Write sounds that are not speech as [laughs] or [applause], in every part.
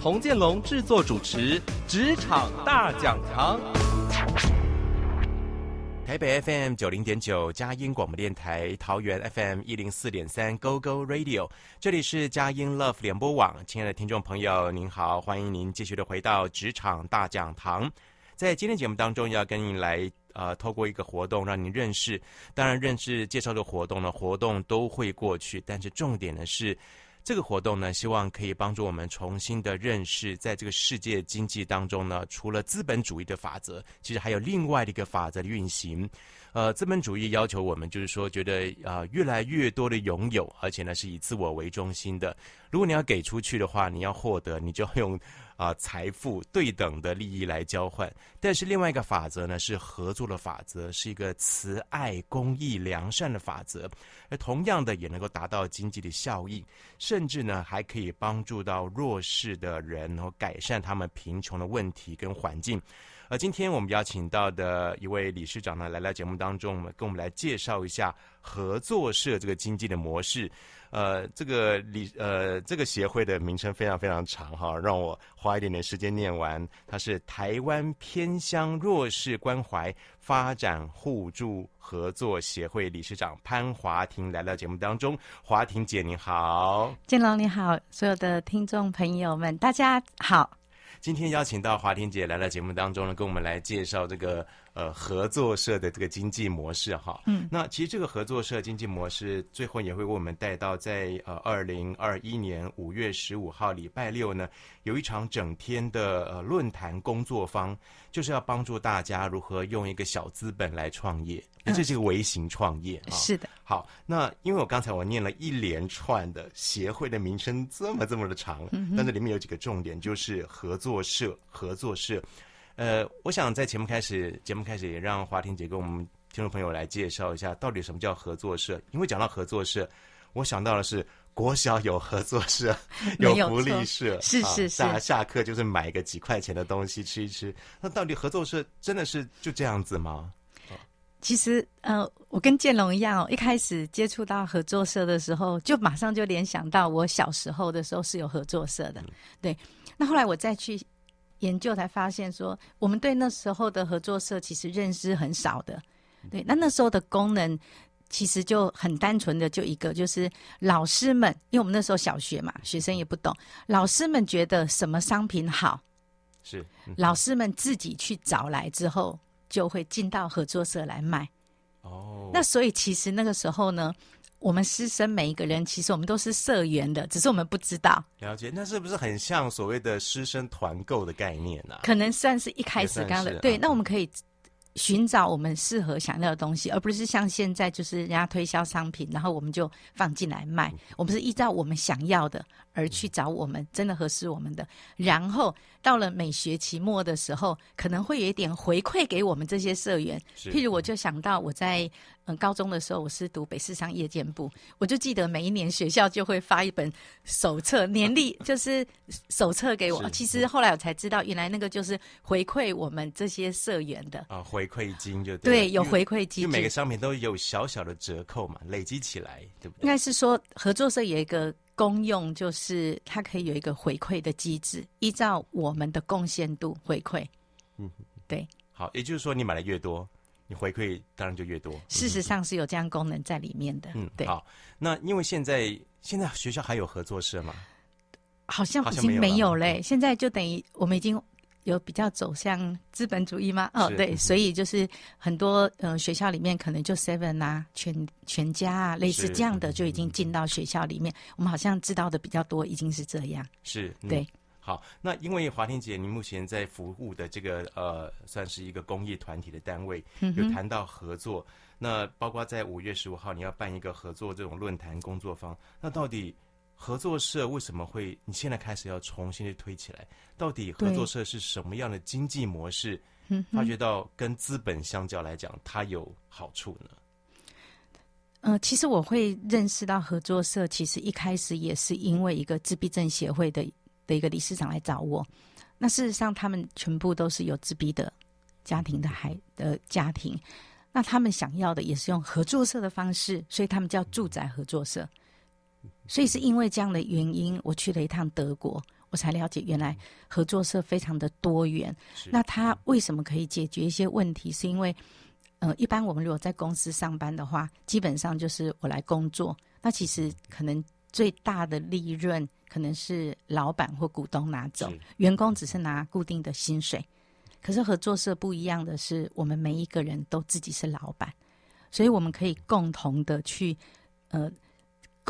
童建龙制作主持《职场大讲堂》。台北 FM 九零点九佳音广播电台，桃园 FM 一零四点三 Go Go Radio，这里是佳音 Love 联播网。亲爱的听众朋友，您好，欢迎您继续的回到《职场大讲堂》。在今天节目当中，要跟您来呃，透过一个活动让您认识。当然，认识介绍的活动呢，活动都会过去，但是重点呢是。这个活动呢，希望可以帮助我们重新的认识，在这个世界经济当中呢，除了资本主义的法则，其实还有另外的一个法则的运行。呃，资本主义要求我们，就是说，觉得啊、越来越多的拥有，而且呢，是以自我为中心的。如果你要给出去的话，你要获得，你就要用。啊，财富对等的利益来交换，但是另外一个法则呢，是合作的法则，是一个慈爱、公益、良善的法则，而同样的也能够达到经济的效益，甚至呢还可以帮助到弱势的人，然后改善他们贫穷的问题跟环境。而今天我们邀请到的一位理事长呢，来到节目当中，跟我们来介绍一下合作社这个经济的模式。呃，这个理呃这个协会的名称非常非常长哈，让我花一点点时间念完。它是台湾偏乡弱势关怀发展互助合作协会理事长潘华婷来到节目当中。华婷姐你好，建龙你好，所有的听众朋友们大家好。今天邀请到华婷姐来到节目当中呢，跟我们来介绍这个。呃，合作社的这个经济模式哈，嗯，那其实这个合作社经济模式最后也会为我们带到在呃二零二一年五月十五号礼拜六呢，有一场整天的呃论坛工作坊，就是要帮助大家如何用一个小资本来创业，那这是一个微型创业，嗯，是的。好，那因为我刚才我念了一连串的协会的名称这么这么的长，嗯，但这里面有几个重点，就是合作社，合作社。呃，我想在节目开始，节目开始也让华婷姐跟我们听众朋友来介绍一下，到底什么叫合作社？因为讲到合作社，我想到的是国小有合作社，[laughs] 有福利社，是是是，大家下课就是买个几块钱的东西吃一吃。那到底合作社真的是就这样子吗？其实，呃，我跟建龙一样哦，一开始接触到合作社的时候，就马上就联想到我小时候的时候是有合作社的。嗯、对，那后来我再去。研究才发现说，我们对那时候的合作社其实认识很少的。对，那那时候的功能其实就很单纯的，就一个就是老师们，因为我们那时候小学嘛，学生也不懂，老师们觉得什么商品好，是老师们自己去找来之后，就会进到合作社来卖。哦，那所以其实那个时候呢。我们师生每一个人，其实我们都是社员的，只是我们不知道。了解，那是不是很像所谓的师生团购的概念呢、啊？可能算是一开始刚刚的，对。那我们可以寻找我们适合想要的东西，而不是像现在就是人家推销商品，然后我们就放进来卖。我们是依照我们想要的而去找我们真的合适我们的，然后到了每学期末的时候，可能会有一点回馈给我们这些社员。譬如我就想到我在。嗯，高中的时候我是读北市商业建部，我就记得每一年学校就会发一本手册，年历 [laughs] 就是手册给我。其实后来我才知道，原来那个就是回馈我们这些社员的啊，回馈金就对，对，有回馈金，就每个商品都有小小的折扣嘛，累积起来，对不对？应该是说合作社有一个功用，就是它可以有一个回馈的机制，依照我们的贡献度回馈。嗯，对。好，也就是说你买的越多。你回馈当然就越多，事实上是有这样功能在里面的。嗯，对。好，那因为现在现在学校还有合作社吗？好像已经没有嘞。现在就等于我们已经有比较走向资本主义吗？哦，对，所以就是很多呃学校里面可能就 Seven 啊、全全家啊，类似这样的就已经进到学校里面。我们好像知道的比较多，已经是这样。是，对。好，那因为华天姐，您目前在服务的这个呃，算是一个公益团体的单位，有谈到合作。那包括在五月十五号，你要办一个合作这种论坛工作坊。那到底合作社为什么会你现在开始要重新去推起来？到底合作社是什么样的经济模式？发觉到跟资本相较来讲，它有好处呢？呃，其实我会认识到合作社，其实一开始也是因为一个自闭症协会的的一个理事长来找我。那事实上，他们全部都是有自闭的家庭的孩的家庭。那他们想要的也是用合作社的方式，所以他们叫住宅合作社。所以是因为这样的原因，我去了一趟德国，我才了解原来合作社非常的多元。那它为什么可以解决一些问题？是因为呃，一般我们如果在公司上班的话，基本上就是我来工作。那其实可能最大的利润可能是老板或股东拿走，员工只是拿固定的薪水。可是合作社不一样的是，我们每一个人都自己是老板，所以我们可以共同的去呃。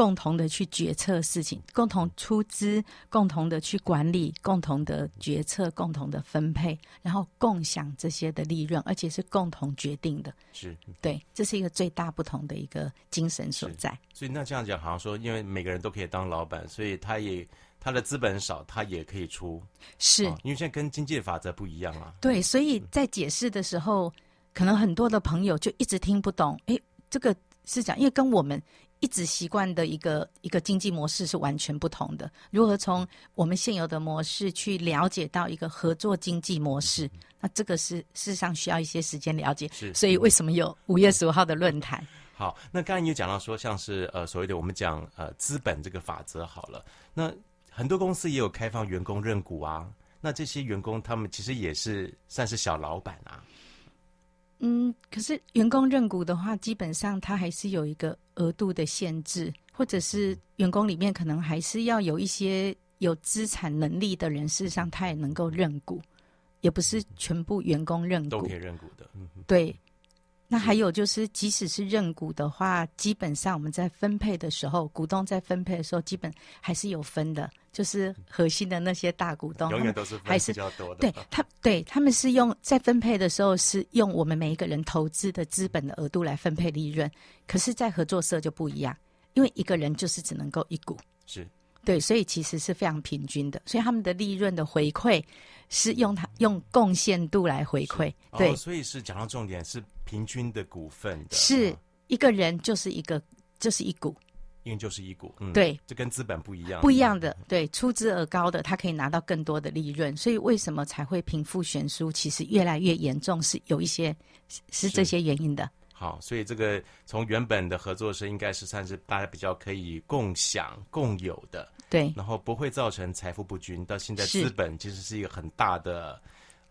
共同的去决策事情，共同出资，共同的去管理，共同的决策，共同的分配，然后共享这些的利润，而且是共同决定的。是，对，这是一个最大不同的一个精神所在。所以那这样讲，好像说，因为每个人都可以当老板，所以他也他的资本少，他也可以出。是，哦，因为现在跟经济法则不一样啊。对，所以在解释的时候，嗯，可能很多的朋友就一直听不懂。哎，这个是讲，因为跟我们。一直习惯的一个一个经济模式是完全不同的。如何从我们现有的模式去了解到一个合作经济模式？那这个是事实上需要一些时间了解。是，所以为什么有五月十五号的论坛？好，那刚才你有讲到说，像是呃所谓的我们讲呃资本这个法则好了，那很多公司也有开放员工认股啊。那这些员工他们其实也是算是小老板啊。嗯，可是员工认股的话，基本上他还是有一个额度的限制，或者是员工里面可能还是要有一些有资产能力的人，事实上他也能够认股，也不是全部员工认股都可以认股的。嗯，对。那还有就是，即使是认股的话，基本上我们在分配的时候，股东在分配的时候，基本还是有分的。就是核心的那些大股东，永远都是分比较多的。对他，对他们是用在分配的时候是用我们每一个人投资的资本的额度来分配利润。可是，在合作社就不一样，因为一个人就是只能够一股。是。对，所以其实是非常平均的，所以他们的利润的回馈是用它用贡献度来回馈。对、哦，所以是讲到重点是平均的股份的，是一个人就是一个就是一股，因为就是一股，嗯，对，这跟资本不一样，不一样的，对，出资额高的他可以拿到更多的利润，所以为什么才会贫富悬殊其实越来越严重，是有一些是这些原因的。好，所以这个从原本的合作社应该是算是大家比较可以共享共有的，对，然后不会造成财富不均。到现在资本其实是一个很大的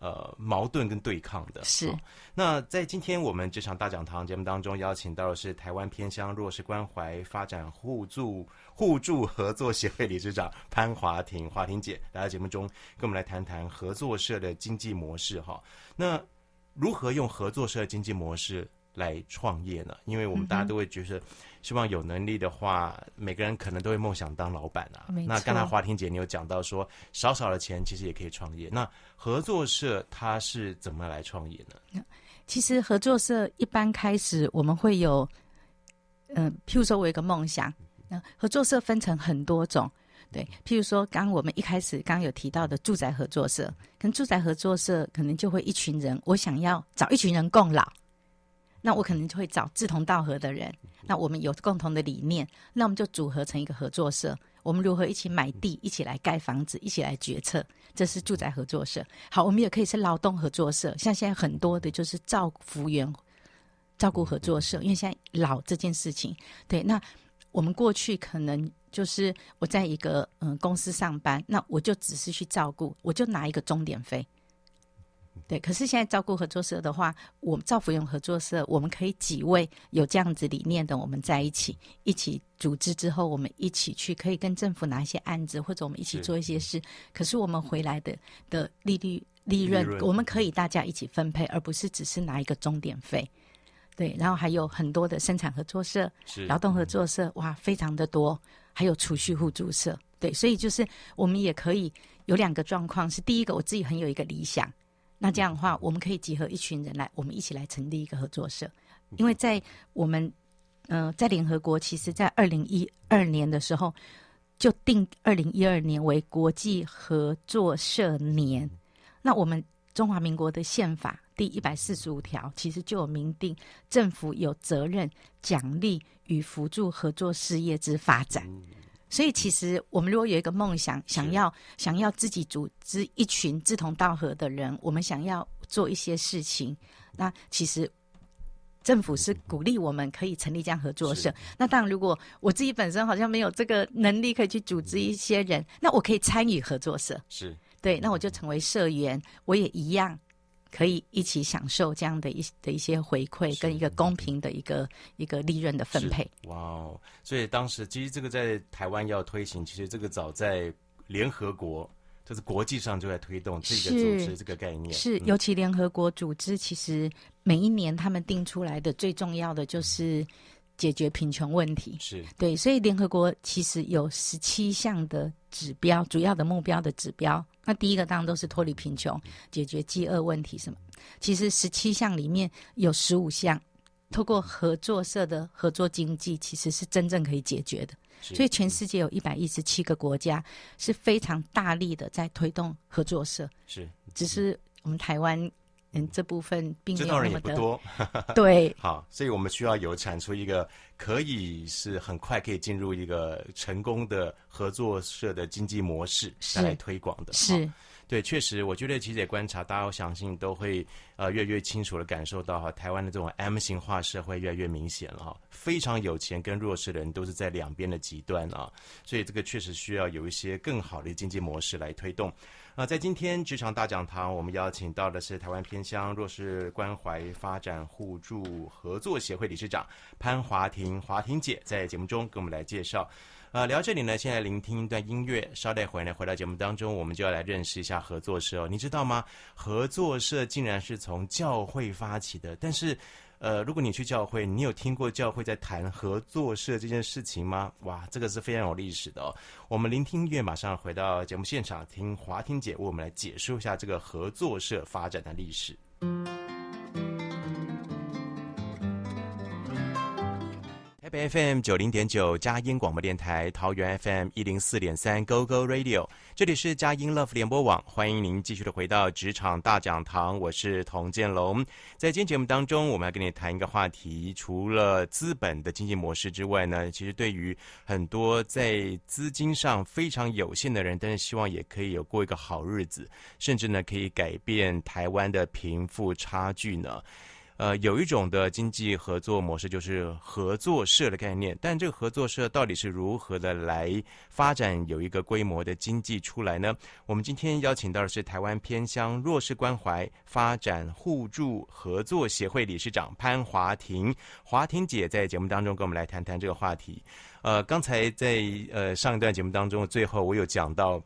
呃矛盾跟对抗的。是。那在今天我们这场大讲堂节目当中，邀请到的是台湾偏乡弱势关怀发展互助互助合作协会理事长潘华婷，华婷姐来到节目中跟我们来谈谈合作社的经济模式哈。那如何用合作社的经济模式来创业呢？因为我们大家都会觉得，希望有能力的话，嗯、每个人可能都会梦想当老板啊。那刚才华婷姐你有讲到说，少少的钱其实也可以创业。那合作社它是怎么来创业呢？其实合作社一般开始我们会有，嗯、呃，譬如说我有一个梦想，那合作社分成很多种，对，譬如说刚我们一开始刚刚有提到的住宅合作社，跟住宅合作社可能就会一群人，我想要找一群人共老。那我可能就会找志同道合的人，那我们有共同的理念，那我们就组合成一个合作社。我们如何一起买地，一起来盖房子，一起来决策，这是住宅合作社。好，我们也可以是劳动合作社，像现在很多的就是照服员照顾合作社，因为现在老这件事情，对。那我们过去可能就是我在一个嗯公司上班，那我就只是去照顾，我就拿一个钟点费。对，可是现在照顾合作社的话，我们造福用合作社，我们可以几位有这样子理念的，我们在一起一起组织之后，我们一起去可以跟政府拿一些案子，或者我们一起做一些事。可是我们回来的的利率利润，利润，我们可以大家一起分配，而不是只是拿一个终点费。对，然后还有很多的生产合作社、劳动合作社，哇，非常的多，还有储蓄互助社。对，所以就是我们也可以有两个状况，是第一个，我自己很有一个理想。那这样的话，我们可以集合一群人来，我们一起来成立一个合作社。因为在我们，呃，在联合国，其实在二零一二年的时候，就定二零一二年为国际合作社年。那我们中华民国的宪法第一百四十五条其实就有明定，政府有责任奖励与辅助合作事业之发展。所以，其实我们如果有一个梦想，想要想要自己组织一群志同道合的人，我们想要做一些事情，那其实政府是鼓励我们可以成立这样合作社。那当然，如果我自己本身好像没有这个能力可以去组织一些人，那我可以参与合作社。是对，那我就成为社员，我也一样。可以一起享受这样的一的一些回馈，跟一个公平的一个一个利润的分配。哇哦！所以当时其实这个在台湾要推行，其实这个早在联合国，就是国际上就在推动这个组织这个概念。是，尤其联合国组织，其实每一年他们定出来的最重要的就是解决贫穷问题。是对，所以联合国其实有十七项的指标，主要的目标的指标。那第一个当然都是脱离贫穷、解决饥饿问题什么。其实十七项里面有十五项，透过合作社的合作经济，其实是真正可以解决的。所以全世界有一百一十七个国家是非常大力的在推动合作社。是，只是我们台湾。嗯，这部分并没有那么人也不多，[laughs] [laughs] 对，好，所以我们需要有产出一个可以是很快可以进入一个成功的合作社的经济模式来推广的，是，对，确实，我觉得其实也观察，大家我相信都会呃越来越清楚的感受到哈，台湾的这种 M 型化社会越来越明显了哈，非常有钱跟弱势的人都是在两边的极端啊，所以这个确实需要有一些更好的经济模式来推动。啊，在今天职场大讲堂，我们邀请到的是台湾偏乡弱势关怀发展互助合作协会理事长潘华婷，华婷姐在节目中给我们来介绍。呃，聊这里呢，现在聆听一段音乐，稍待回来回到节目当中，我们就要来认识一下合作社哦。你知道吗？合作社竟然是从教会发起的，但是。呃，如果你去教会，你有听过教会在谈合作社这件事情吗？哇，这个是非常有历史的哦。我们聆听音乐，马上回到节目现场，听华听姐为我们来解说一下这个合作社发展的历史。FM 九零点九佳音广播电台，桃园 FM 一零四点三 Go Go Radio，这里是佳音 Love 联播网，欢迎您继续的回到职场大讲堂，我是童建龙。在今天节目当中，我们要跟你谈一个话题，除了资本的经济模式之外呢，其实对于很多在资金上非常有限的人，但是希望也可以有过一个好日子，甚至呢可以改变台湾的贫富差距呢。呃，有一种的经济合作模式就是合作社的概念，但这个合作社到底是如何的来发展，有一个规模的经济出来呢？我们今天邀请到的是台湾偏乡弱势关怀发展互助合作协会理事长潘华庭，华庭姐在节目当中跟我们来谈谈这个话题。呃，刚才在呃上一段节目当中，最后我有讲到。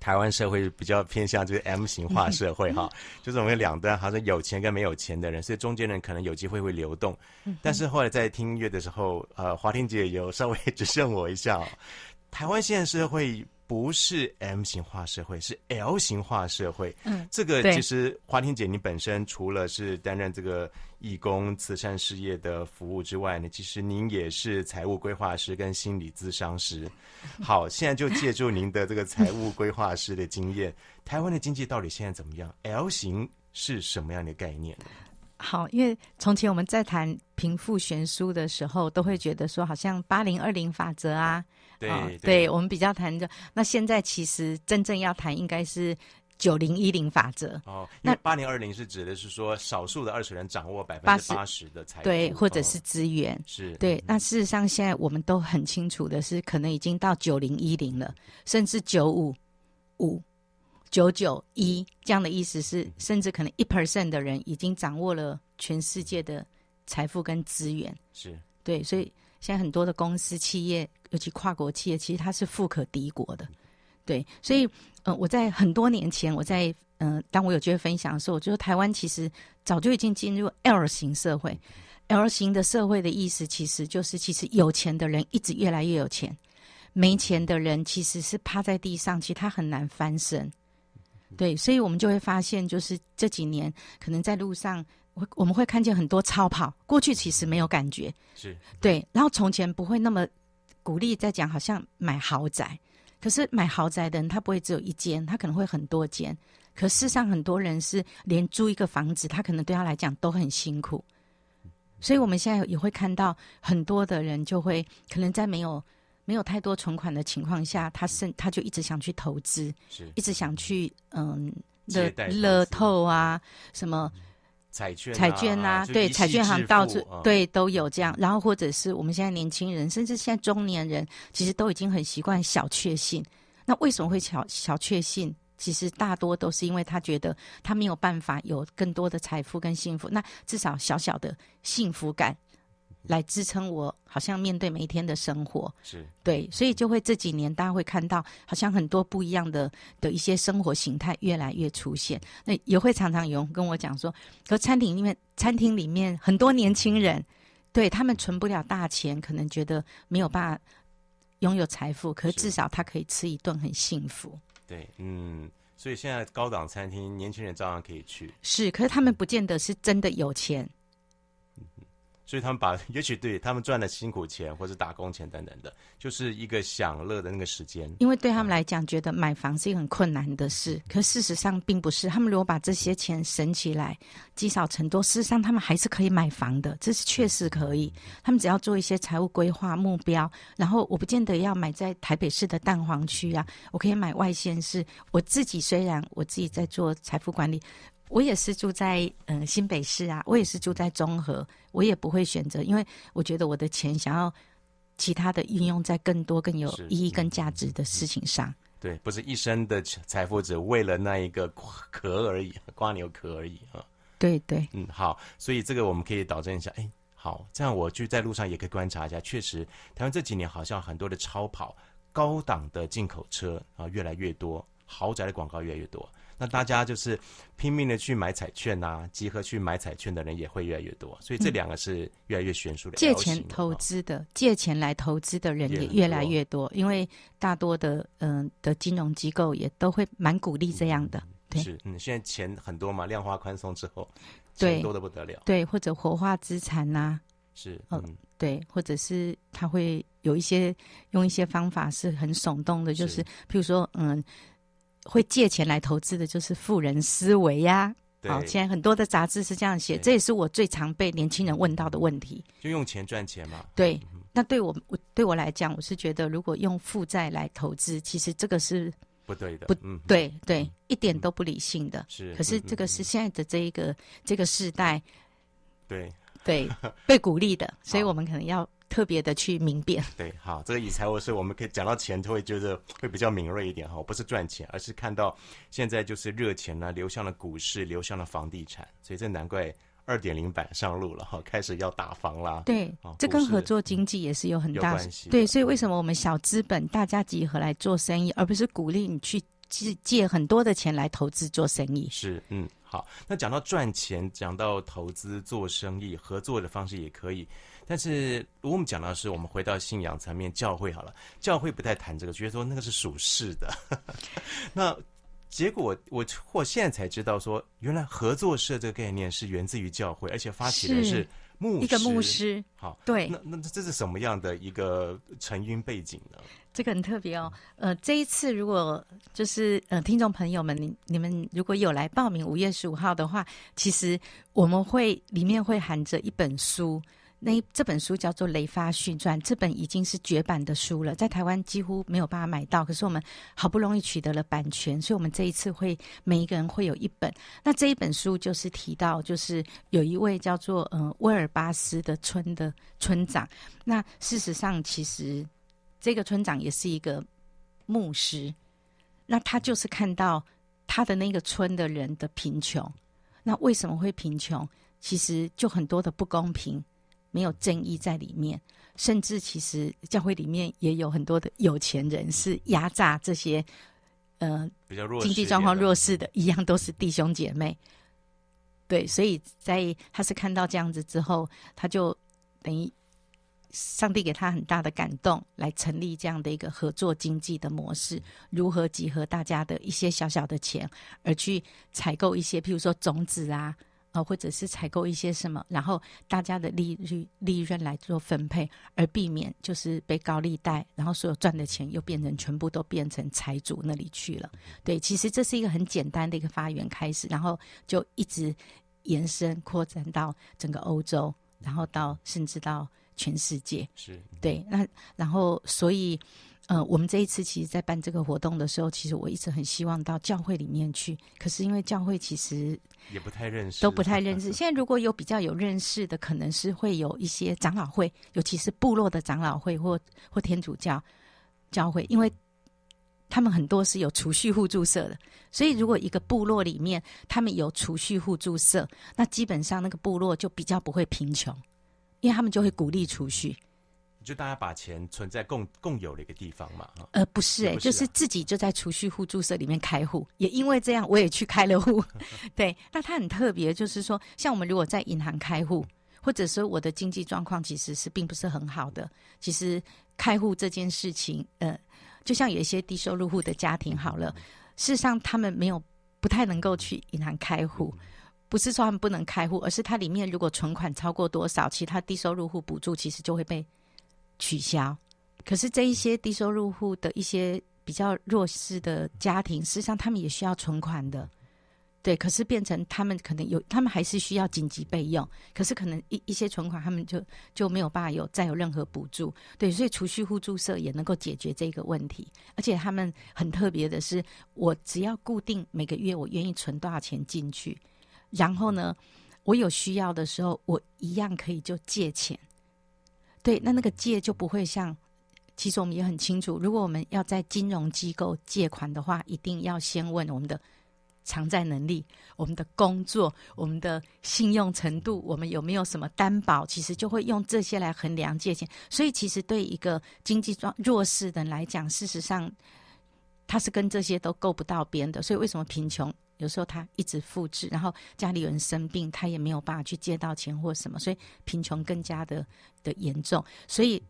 台湾社会比较偏向就是 M 型化社会哈，就是我们两端好像有钱跟没有钱的人，所以中间人可能有机会会流动。但是后来在听音乐的时候，呃，华婷姐有稍微指正我一下，哦台湾现在社会。不是 M 型化社会，是 L 型化社会。嗯，这个其实华婷姐，你本身除了是担任这个义工慈善事业的服务之外呢，其实您也是财务规划师跟心理咨商师。[laughs] 好，现在就借助您的这个财务规划师的经验，[laughs] 台湾的经济到底现在怎么样？L 型是什么样的概念？好，因为从前我们在谈贫富悬殊的时候，都会觉得说好像八零二零法则啊。对、哦，对，我们比较谈的。那现在其实真正要谈应该是九零一零法则。哦，那八零二零是指的是说少数的二十人掌握百分之八十的财富，对，或者是资源。哦、是对。那事实上，现在我们都很清楚的是，可能已经到九零一零了，甚至九五五、九九一这样的意思是，甚至可能一 percent 的人已经掌握了全世界的财富跟资源。是对，所以。现在很多的公司、企业，尤其跨国企业，其实它是富可敌国的，对。所以，呃，我在很多年前，我在嗯、呃，当我有机会分享的时候，我觉得台湾其实早就已经进入 L 型社会。L 型的社会的意思，其实就是其实有钱的人一直越来越有钱，没钱的人其实是趴在地上，其实他很难翻身。对，所以我们就会发现，就是这几年可能在路上。我我们会看见很多超跑，过去其实没有感觉，是对，然后从前不会那么鼓励在讲，好像买豪宅，可是买豪宅的人他不会只有一间，他可能会很多间。可事实上，很多人是连租一个房子，他可能对他来讲都很辛苦。所以我们现在也会看到很多的人就会可能在没有没有太多存款的情况下，他是他就一直想去投资，是一直想去嗯乐乐透啊什么。彩券、彩券啊，对，彩券行到处、嗯、对都有这样。然后或者是我们现在年轻人，甚至现在中年人，其实都已经很习惯小确幸。那为什么会小小确幸？其实大多都是因为他觉得他没有办法有更多的财富跟幸福。那至少小小的幸福感。来支撑我，好像面对每一天的生活，是对，所以就会这几年大家会看到，好像很多不一样的的一些生活形态越来越出现。那也会常常有人跟我讲说，和餐厅里面，餐厅里面很多年轻人，对他们存不了大钱，可能觉得没有办法拥有财富，可是至少他可以吃一顿很幸福。对，嗯，所以现在高档餐厅年轻人照样可以去，是，可是他们不见得是真的有钱。所以他们把，[laughs] 也许对他们赚的辛苦钱或者打工钱等等的，就是一个享乐的那个时间。因为对他们来讲，觉得买房是一个很困难的事，可事实上并不是。他们如果把这些钱省起来，积少成多，事实上他们还是可以买房的，这是确实可以。他们只要做一些财务规划目标，然后我不见得要买在台北市的蛋黄区啊，我可以买外县市。我自己虽然我自己在做财富管理。我也是住在嗯、呃、新北市啊，我也是住在中和，我也不会选择，因为我觉得我的钱想要其他的运用在更多更有意义、跟价值的事情上。嗯、对，不是一生的财富只为了那一个壳而已，瓜牛壳而已啊。对对，嗯，好，所以这个我们可以导正一下，哎，好，这样我就在路上也可以观察一下，确实台湾这几年好像很多的超跑、高档的进口车啊越来越多，豪宅的广告越来越多。那大家就是拼命的去买彩券呐、啊，集合去买彩券的人也会越来越多，所以这两个是越来越悬殊的。借钱投资的，借钱来投资的人也越来越多，因为大多的嗯、呃、的金融机构也都会蛮鼓励这样的。嗯、对，是嗯，现在钱很多嘛，量化宽松之后，钱多的不得了。对，或者活化资产呐、啊，是嗯、呃，对，或者是他会有一些用一些方法是很耸动的，就是譬如说嗯。会借钱来投资的，就是富人思维呀。好，现在很多的杂志是这样写，这也是我最常被年轻人问到的问题。就用钱赚钱嘛？对。那对我，我对我来讲，我是觉得，如果用负债来投资，其实这个是不对的。不，对对，一点都不理性的。是。可是这个是现在的这一个这个世代，对对，[laughs] 被鼓励的，所以我们可能要。特别的去明辨，对，好，这个以财务，是我们可以讲到钱，就会觉得会比较敏锐一点哈，不是赚钱，而是看到现在就是热钱呢流向了股市，流向了房地产，所以这难怪二点零版上路了哈，开始要打房啦。对，这跟合作经济也是有很大关系。对，所以为什么我们小资本大家集合来做生意，而不是鼓励你去借借很多的钱来投资做生意？是，嗯，好，那讲到赚钱，讲到投资做生意，合作的方式也可以。但是，如果我们讲到是，我们回到信仰层面，教会好了，教会不太谈这个，觉得说那个是属世的。[laughs] 那结果我我现在才知道说，原来合作社这个概念是源自于教会，而且发起的是牧师，一个牧师。好，对。那那这是什么样的一个成因背景呢？这个很特别哦。呃，这一次如果就是呃，听众朋友们，你你们如果有来报名五月十五号的话，其实我们会里面会含着一本书。那这本书叫做《雷发训传》，这本已经是绝版的书了，在台湾几乎没有办法买到。可是我们好不容易取得了版权，所以我们这一次会每一个人会有一本。那这一本书就是提到，就是有一位叫做嗯、威尔巴斯的村的村长。那事实上，其实这个村长也是一个牧师。那他就是看到他的那个村的人的贫穷。那为什么会贫穷？其实就很多的不公平。没有正义在里面，甚至其实教会里面也有很多的有钱人是压榨这些，呃，比较弱经济状况弱势的，一样都是弟兄姐妹。对，所以在他是看到这样子之后，他就等于上帝给他很大的感动，来成立这样的一个合作经济的模式，如何集合大家的一些小小的钱，而去采购一些，譬如说种子啊。啊，或者是采购一些什么，然后大家的利率利润来做分配，而避免就是被高利贷，然后所有赚的钱又变成全部都变成财主那里去了。对，其实这是一个很简单的一个发源开始，然后就一直延伸扩展到整个欧洲，然后到甚至到全世界。是对，那然后所以。呃，我们这一次其实，在办这个活动的时候，其实我一直很希望到教会里面去。可是因为教会其实也不太认识，都不太认识。[laughs] 现在如果有比较有认识的，可能是会有一些长老会，尤其是部落的长老会或或天主教教会，因为他们很多是有储蓄互助社的。所以如果一个部落里面他们有储蓄互助社，那基本上那个部落就比较不会贫穷，因为他们就会鼓励储蓄。就大家把钱存在共共有的一个地方嘛？呃，不是哎、欸，就是自己就在储蓄互助社里面开户。也因为这样，我也去开了户。[laughs] 对，那它很特别，就是说，像我们如果在银行开户，或者说我的经济状况其实是并不是很好的，其实开户这件事情，呃，就像有一些低收入户的家庭，好了，事实上他们没有不太能够去银行开户，不是说他们不能开户，而是它里面如果存款超过多少，其他低收入户补助其实就会被。取消，可是这一些低收入户的一些比较弱势的家庭，事实上他们也需要存款的，对。可是变成他们可能有，他们还是需要紧急备用，可是可能一一些存款他们就就没有办法有再有任何补助，对。所以储蓄互助社也能够解决这个问题，而且他们很特别的是，我只要固定每个月我愿意存多少钱进去，然后呢，我有需要的时候，我一样可以就借钱。对，那那个借就不会像，其实我们也很清楚，如果我们要在金融机构借款的话，一定要先问我们的偿债能力、我们的工作、我们的信用程度，我们有没有什么担保，其实就会用这些来衡量借钱。所以，其实对一个经济状弱势的人来讲，事实上他是跟这些都够不到边的。所以，为什么贫穷？有时候他一直复制，然后家里有人生病，他也没有办法去借到钱或什么，所以贫穷更加的的严重。所以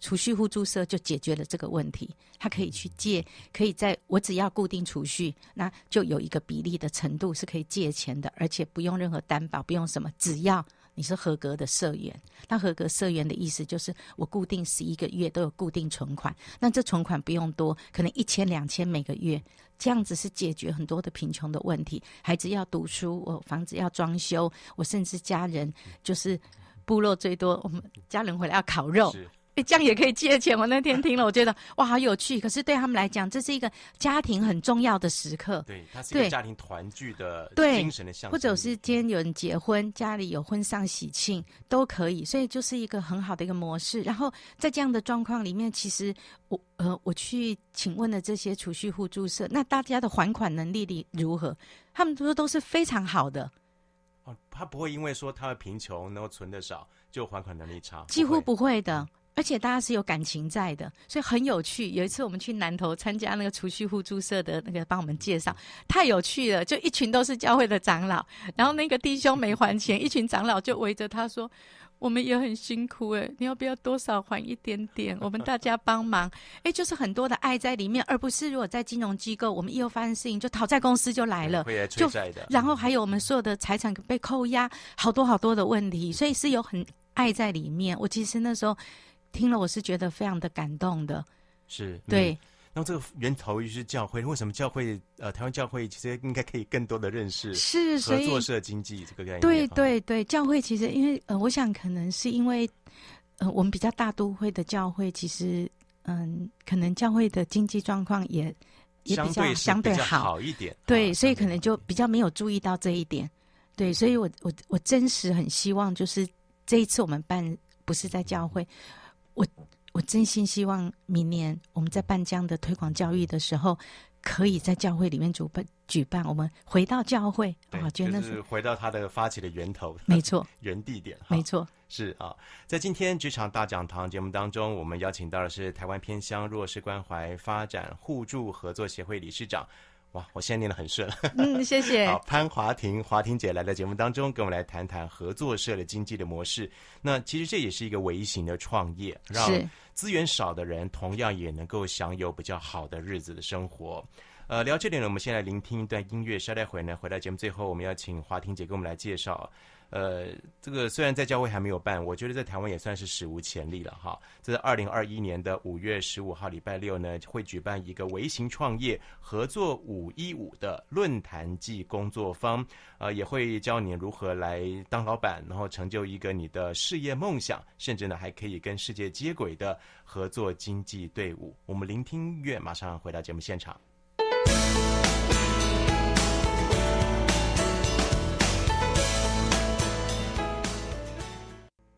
储蓄互助社就解决了这个问题，他可以去借，可以在我只要固定储蓄，那就有一个比例的程度是可以借钱的，而且不用任何担保，不用什么，只要。你是合格的社员，那合格社员的意思就是我固定十一个月都有固定存款，那这存款不用多，可能一千两千每个月，这样子是解决很多的贫穷的问题。孩子要读书，我房子要装修，我甚至家人就是部落最多，我们家人回来要烤肉。这样也可以借钱。我那天听了，我觉得哇，好有趣。可是对他们来讲，这是一个家庭很重要的时刻。对，它是一个家庭团聚的精神的象征。或者是今天有人结婚，家里有婚丧喜庆都可以，所以就是一个很好的一个模式。然后在这样的状况里面，其实我呃我去请问了这些储蓄互助社，那大家的还款能力力如何？他们说都是非常好的。哦，他不会因为说他的贫穷，然后存的少，就还款能力差，几乎不会的。而且大家是有感情在的，所以很有趣。有一次我们去南投参加那个储蓄互助社的那个帮我们介绍，太有趣了。就一群都是教会的长老，然后那个弟兄没还钱，一群长老就围着他说：“我们也很辛苦诶，你要不要多少还一点点？我们大家帮忙。”诶，就是很多的爱在里面，而不是如果在金融机构，我们一有发生事情就讨债公司就来了，会来催债的。然后还有我们所有的财产被扣押，好多好多的问题，所以是有很爱在里面。我其实那时候。听了我是觉得非常的感动的，是、嗯、对。那这个源头于是教会，为什么教会呃台湾教会其实应该可以更多的认识是合作社经济这个概念？对对对，教会其实因为呃，我想可能是因为呃我们比较大都会的教会，其实嗯，可能教会的经济状况也也比较相对好，好一点，对，所以可能就比较没有注意到这一点。对，所以我我我真实很希望就是这一次我们办不是在教会。我我真心希望明年我们在办这样的推广教育的时候，可以在教会里面主办举办。我们回到教会，我觉得那是回到它的发起的源头，没错，[laughs] 原地点，没错，是啊。在今天职场大讲堂节目当中，我们邀请到的是台湾偏乡弱势关怀发展互助合作协会理事长。哇，我现在念的很顺。[laughs] 嗯，谢谢。好，潘华婷，华婷姐来到节目当中，跟我们来谈谈合作社的经济的模式。那其实这也是一个微型的创业，让资源少的人同样也能够享有比较好的日子的生活。呃，聊这点呢，我们先来聆听一段音乐，稍待会呢，回到节目最后，我们要请华婷姐给我们来介绍。呃，这个虽然在教会还没有办，我觉得在台湾也算是史无前例了哈。这是二零二一年的五月十五号礼拜六呢，会举办一个微型创业合作五一五的论坛暨工作坊，呃，也会教你如何来当老板，然后成就一个你的事业梦想，甚至呢还可以跟世界接轨的合作经济队伍。我们聆听音乐，马上回到节目现场。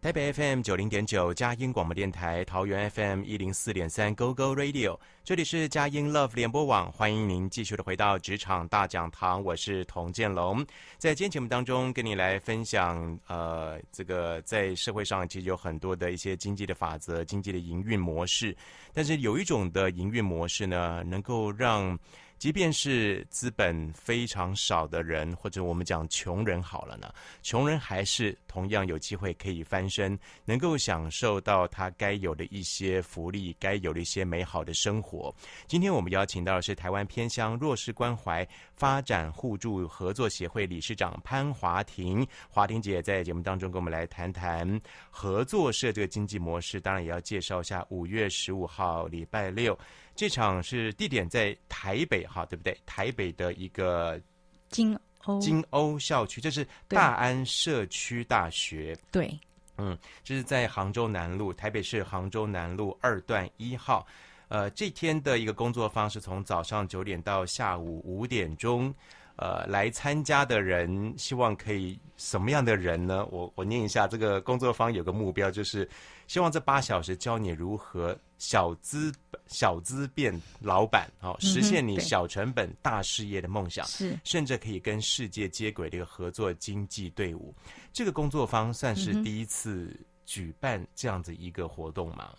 台北 FM 九零点九佳音广播电台，桃园 FM 一零四点三 Go Go Radio，这里是佳音 Love 联播网，欢迎您继续的回到职场大讲堂，我是童建龙，在今天节目当中跟你来分享，呃，这个在社会上其实有很多的一些经济的法则、经济的营运模式，但是有一种的营运模式呢，能够让即便是资本非常少的人，或者我们讲穷人好了呢，穷人还是同样有机会可以翻身，能够享受到他该有的一些福利，该有的一些美好的生活。今天我们邀请到的是台湾偏乡弱势关怀发展互助合作协会理事长潘华婷，华婷姐在节目当中跟我们来谈谈合作社这个经济模式，当然也要介绍一下五月十五号礼拜六。这场是地点在台北哈，对不对？台北的一个金欧金欧校区，这是大安社区大学。对，嗯，这是在杭州南路，台北市杭州南路二段一号。呃，这天的一个工作方是从早上九点到下午五点钟。呃，来参加的人希望可以什么样的人呢？我我念一下，这个工作方有个目标，就是希望这八小时教你如何小资小资变老板，好、哦、实现你小成本大事业的梦想，是、嗯、甚至可以跟世界接轨的一个合作经济队伍。这个工作方算是第一次举办这样子一个活动吗？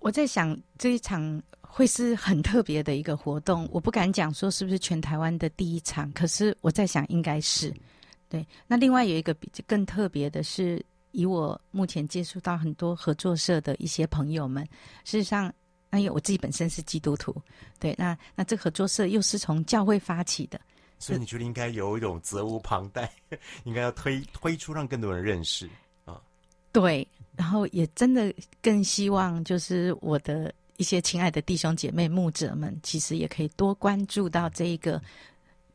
我在想这一场会是很特别的一个活动，我不敢讲说是不是全台湾的第一场，可是我在想应该是。对，那另外有一个比较更特别的是，以我目前接触到很多合作社的一些朋友们，事实上，那因为我自己本身是基督徒，对，那那这合作社又是从教会发起的，所以你觉得应该有一种责无旁贷，[laughs] 应该要推推出让更多人认识啊？对。然后也真的更希望，就是我的一些亲爱的弟兄姐妹牧者们，其实也可以多关注到这一个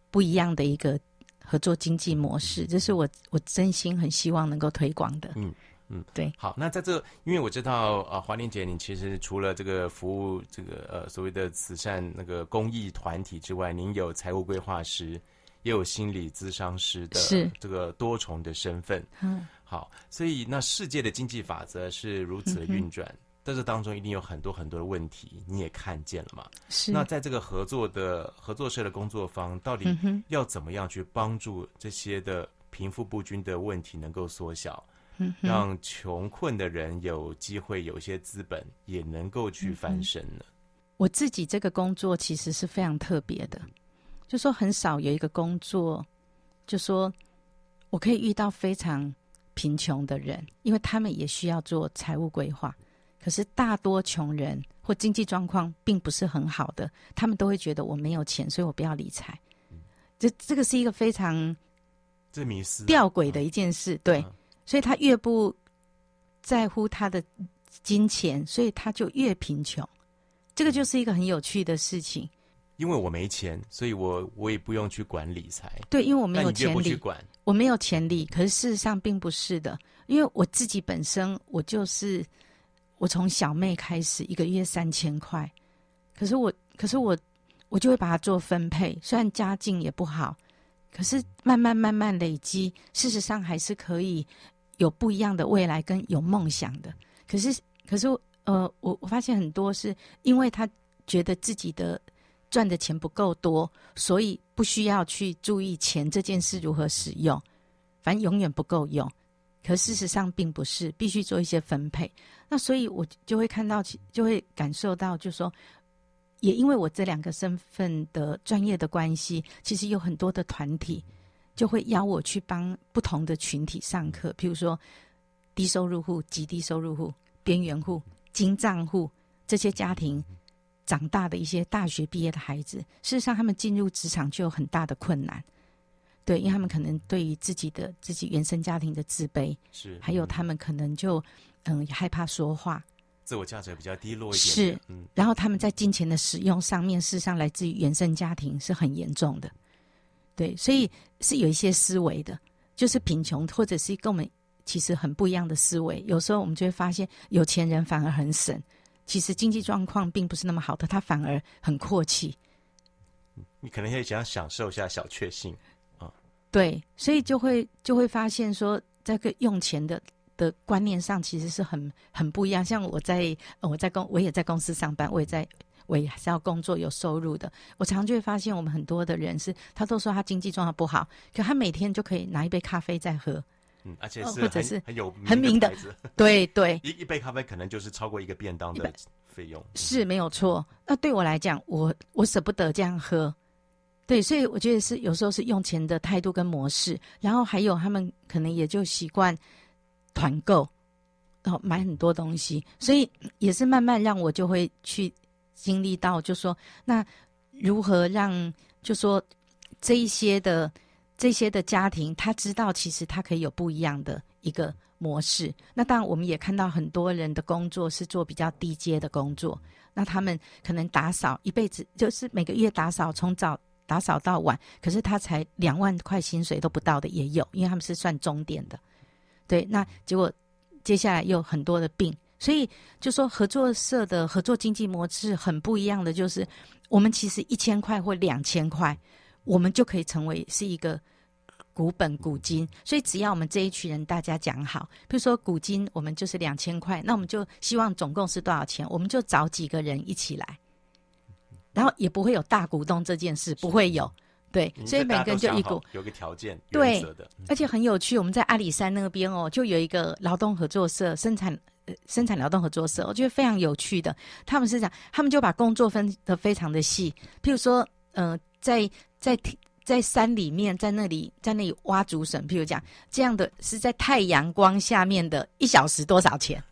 不一样的一个合作经济模式，这是我我真心很希望能够推广的。嗯嗯，对。好，那在这，因为我知道呃，华玲姐，你其实除了这个服务这个呃所谓的慈善那个公益团体之外，您有财务规划师，也有心理咨商师的这个多重的身份。嗯。好，所以那世界的经济法则是如此的运转，在、嗯、这当中一定有很多很多的问题，你也看见了嘛？是。那在这个合作的合作社的工作方，到底要怎么样去帮助这些的贫富不均的问题能够缩小，嗯、让穷困的人有机会有一些资本也能够去翻身呢？我自己这个工作其实是非常特别的，就说很少有一个工作，就说我可以遇到非常。贫穷的人，因为他们也需要做财务规划，可是大多穷人或经济状况并不是很好的，他们都会觉得我没有钱，所以我不要理财。这这个是一个非常这迷失吊诡的一件事，对，所以他越不在乎他的金钱，所以他就越贫穷。这个就是一个很有趣的事情。因为我没钱，所以我我也不用去管理财。对，因为我没有钱理，管我没有钱理。可是事实上并不是的，因为我自己本身我就是我从小妹开始一个月三千块，可是我可是我我就会把它做分配。虽然家境也不好，可是慢慢慢慢累积，事实上还是可以有不一样的未来跟有梦想的。可是可是呃，我我发现很多是因为他觉得自己的。赚的钱不够多，所以不需要去注意钱这件事如何使用，反正永远不够用。可事实上并不是，必须做一些分配。那所以我就会看到，就会感受到，就说，也因为我这两个身份的专业的关系，其实有很多的团体就会邀我去帮不同的群体上课，譬如说低收入户、极低收入户、边缘户、金账户这些家庭。长大的一些大学毕业的孩子，事实上他们进入职场就有很大的困难。对，因为他们可能对于自己的自己原生家庭的自卑，是，还有他们可能就嗯害怕说话，自我价值比较低落一点，是，嗯，然后他们在金钱的使用上面，事实上来自于原生家庭是很严重的，对，所以是有一些思维的，就是贫穷或者是跟我们其实很不一样的思维，有时候我们就会发现有钱人反而很省，其实经济状况并不是那么好的，他反而很阔气，你可能也想要享受一下小确幸啊。对，所以就会就会发现说，这个用钱的的观念上其实是很很不一样。像我在我在公我也在公司上班，我也在我也是要工作有收入的。我常常就会发现，我们很多的人是，他都说他经济状况不好，可他每天就可以拿一杯咖啡在喝，嗯，而且是或者是很有很名的，对对，[laughs] 一一杯咖啡可能就是超过一个便当的费用，是没有错。那对我来讲，我我舍不得这样喝。对，所以我觉得是有时候是用钱的态度跟模式，然后还有他们可能也就习惯团购，然后买很多东西，所以也是慢慢让我就会去经历到，就说那如何让就说这一些的这些的家庭，他知道其实他可以有不一样的一个模式。那当然我们也看到很多人的工作是做比较低阶的工作，那他们可能打扫一辈子，就是每个月打扫从早。打扫到晚，可是他才两万块薪水都不到的也有，因为他们是算钟点的。对，那结果接下来又很多的病，所以就说合作社的合作经济模式很不一样的，就是我们其实一千块或两千块，我们就可以成为是一个股本股金。所以只要我们这一群人大家讲好，比如说股金我们就是两千块，那我们就希望总共是多少钱，我们就找几个人一起来。然后也不会有大股东这件事，不会有，对，所以每个人就一股，有个条件，对，而且很有趣。我们在阿里山那边哦，就有一个劳动合作社，生产呃生产劳动合作社，我觉得非常有趣的。他们是讲，他们就把工作分得非常的细，譬如说，呃，在在在山里面，在那里在那里挖竹笋，譬如讲这样的是在太阳光下面的一小时多少钱？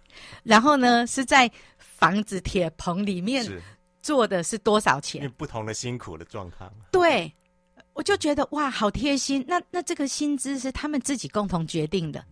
然后呢，是在房子铁棚里面。做的是多少钱？因为不同的辛苦的状况。对，我就觉得哇，好贴心。那那这个薪资是他们自己共同决定的，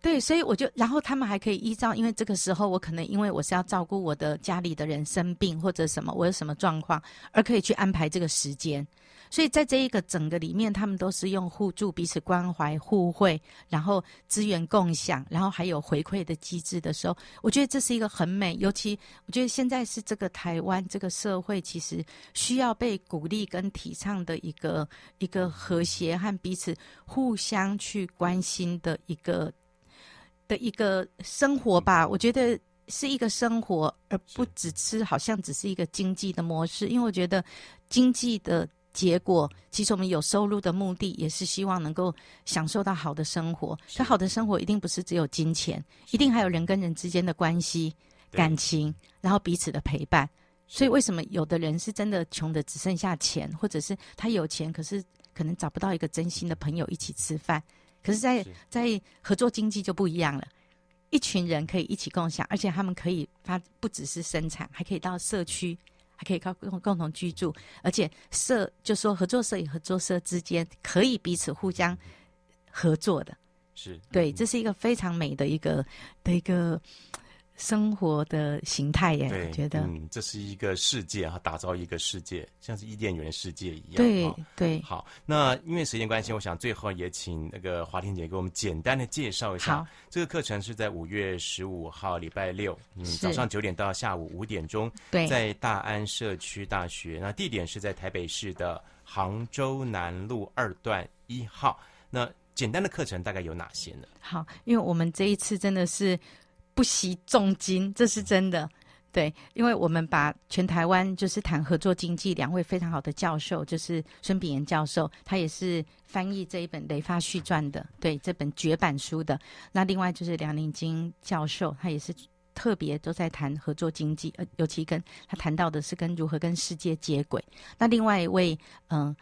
对，所以我就，然后他们还可以依照，因为这个时候我可能因为我是要照顾我的家里的人生病或者什么，我有什么状况，而可以去安排这个时间。所以在这一个整个里面，他们都是用互助、彼此关怀、互惠，然后资源共享，然后还有回馈的机制的时候，我觉得这是一个很美。尤其我觉得现在是这个台湾这个社会，其实需要被鼓励跟提倡的一个一个和谐和彼此互相去关心的一个的一个生活吧。我觉得是一个生活，而不只是好像只是一个经济的模式。因为我觉得经济的。结果，其实我们有收入的目的，也是希望能够享受到好的生活。可好的生活一定不是只有金钱，一定还有人跟人之间的关系、感情，然后彼此的陪伴。所以，为什么有的人是真的穷的只剩下钱，或者是他有钱，可是可能找不到一个真心的朋友一起吃饭？可是在，在在合作经济就不一样了，一群人可以一起共享，而且他们可以发，不只是生产，还可以到社区。还可以靠共共同居住，而且社就说合作社与合作社之间可以彼此互相合作的，是对，这是一个非常美的一个的一个。生活的形态耶，我觉得，嗯，这是一个世界哈，打造一个世界，像是伊甸园世界一样。对、哦、对。好，那因为时间关系，我想最后也请那个华婷姐给我们简单的介绍一下。好，这个课程是在五月十五号礼拜六，嗯，早上九点到下午五点钟，对，在大安社区大学。那地点是在台北市的杭州南路二段一号。那简单的课程大概有哪些呢？好，因为我们这一次真的是。不惜重金，这是真的，对，因为我们把全台湾就是谈合作经济两位非常好的教授，就是孙炳炎教授，他也是翻译这一本《雷发序传》的，对，这本绝版书的。那另外就是梁宁金教授，他也是特别都在谈合作经济，呃，尤其跟他谈到的是跟如何跟世界接轨。那另外一位，嗯、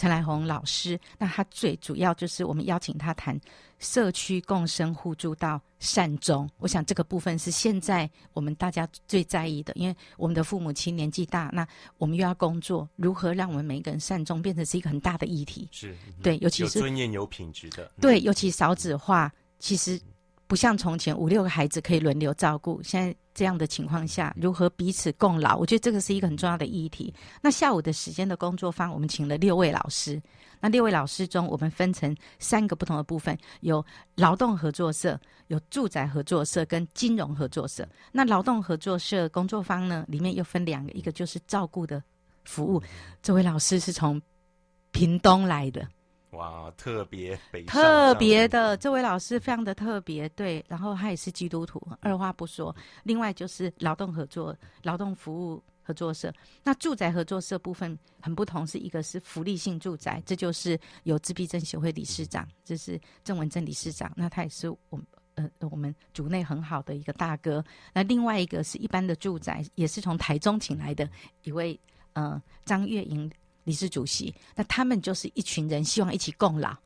陈来红老师。那他最主要就是我们邀请他谈社区共生互助到善终。我想这个部分是现在我们大家最在意的，因为我们的父母亲年纪大，那我们又要工作，如何让我们每一个人善终变成是一个很大的议题？是，对，尤其是有尊严、有品质的。对，尤其少子化，其实。不像从前五六个孩子可以轮流照顾，现在这样的情况下，如何彼此共老？我觉得这个是一个很重要的议题。那下午的时间的工作坊，我们请了六位老师。那六位老师中，我们分成三个不同的部分：有劳动合作社、有住宅合作社跟金融合作社。那劳动合作社工作坊呢，里面又分两个，一个就是照顾的服务。这位老师是从屏东来的。哇，特别北特别的这位老师非常的特别，对，然后他也是基督徒，二话不说。另外就是劳动合作、劳动服务合作社，那住宅合作社部分很不同，是一个是福利性住宅，这就是有自闭症协会理事长，这是郑文正理事长，那他也是我们呃我们组内很好的一个大哥。那另外一个是一般的住宅，也是从台中请来的一位呃张月莹。理事主席，那他们就是一群人，希望一起共老，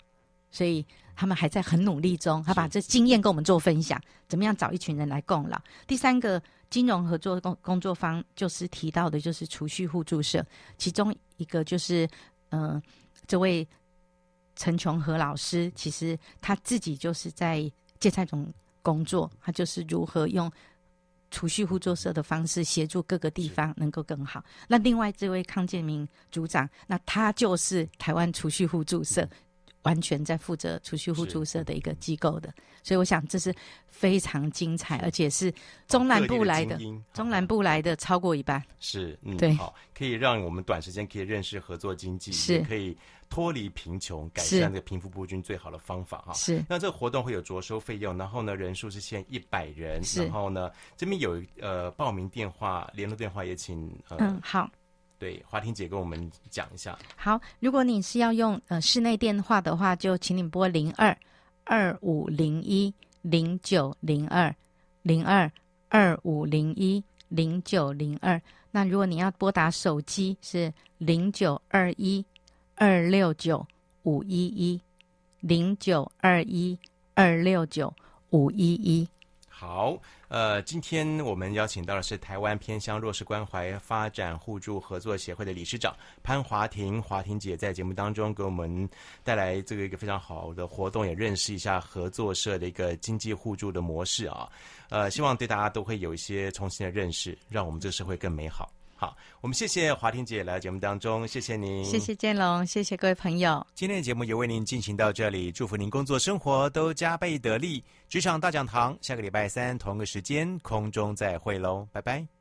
所以他们还在很努力中。他把这经验跟我们做分享，怎么样找一群人来共老？第三个金融合作工工作方就是提到的，就是储蓄互助社，其中一个就是呃，这位陈琼和老师，其实他自己就是在芥菜种工作，他就是如何用。储蓄互助社的方式协助各个地方能够更好。那另外这位康建明组长，那他就是台湾储蓄互助社，完全在负责储蓄互助社的一个机构的。所以我想这是非常精彩，而且是中南部来的，中南部来的超过一半。是，嗯，对，好，可以让我们短时间可以认识合作经济，是可以。脱离贫穷，改善这个贫富不均最好的方法哈。是。那这个活动会有着收费用，然后呢，人数是限一百人。然后呢，这边有呃报名电话、联络电话也请。呃、嗯，好。对，华婷姐跟我们讲一下。好，如果你是要用呃室内电话的话，就请你拨零二二五零一零九零二零二二五零一零九零二。那如果你要拨打手机是零九二一。二六九五一一零九二一二六九五一一。好，呃，今天我们邀请到的是台湾偏乡弱势关怀发展互助合作协会的理事长潘华婷，华婷姐在节目当中给我们带来这个一个非常好的活动，也认识一下合作社的一个经济互助的模式啊，呃，希望对大家都会有一些重新的认识，让我们这个社会更美好。好，我们谢谢华婷姐来到节目当中，谢谢您，谢谢建龙，谢谢各位朋友。今天的节目也为您进行到这里，祝福您工作生活都加倍得力。职场大讲堂，下个礼拜三同个时间空中再会喽，拜拜。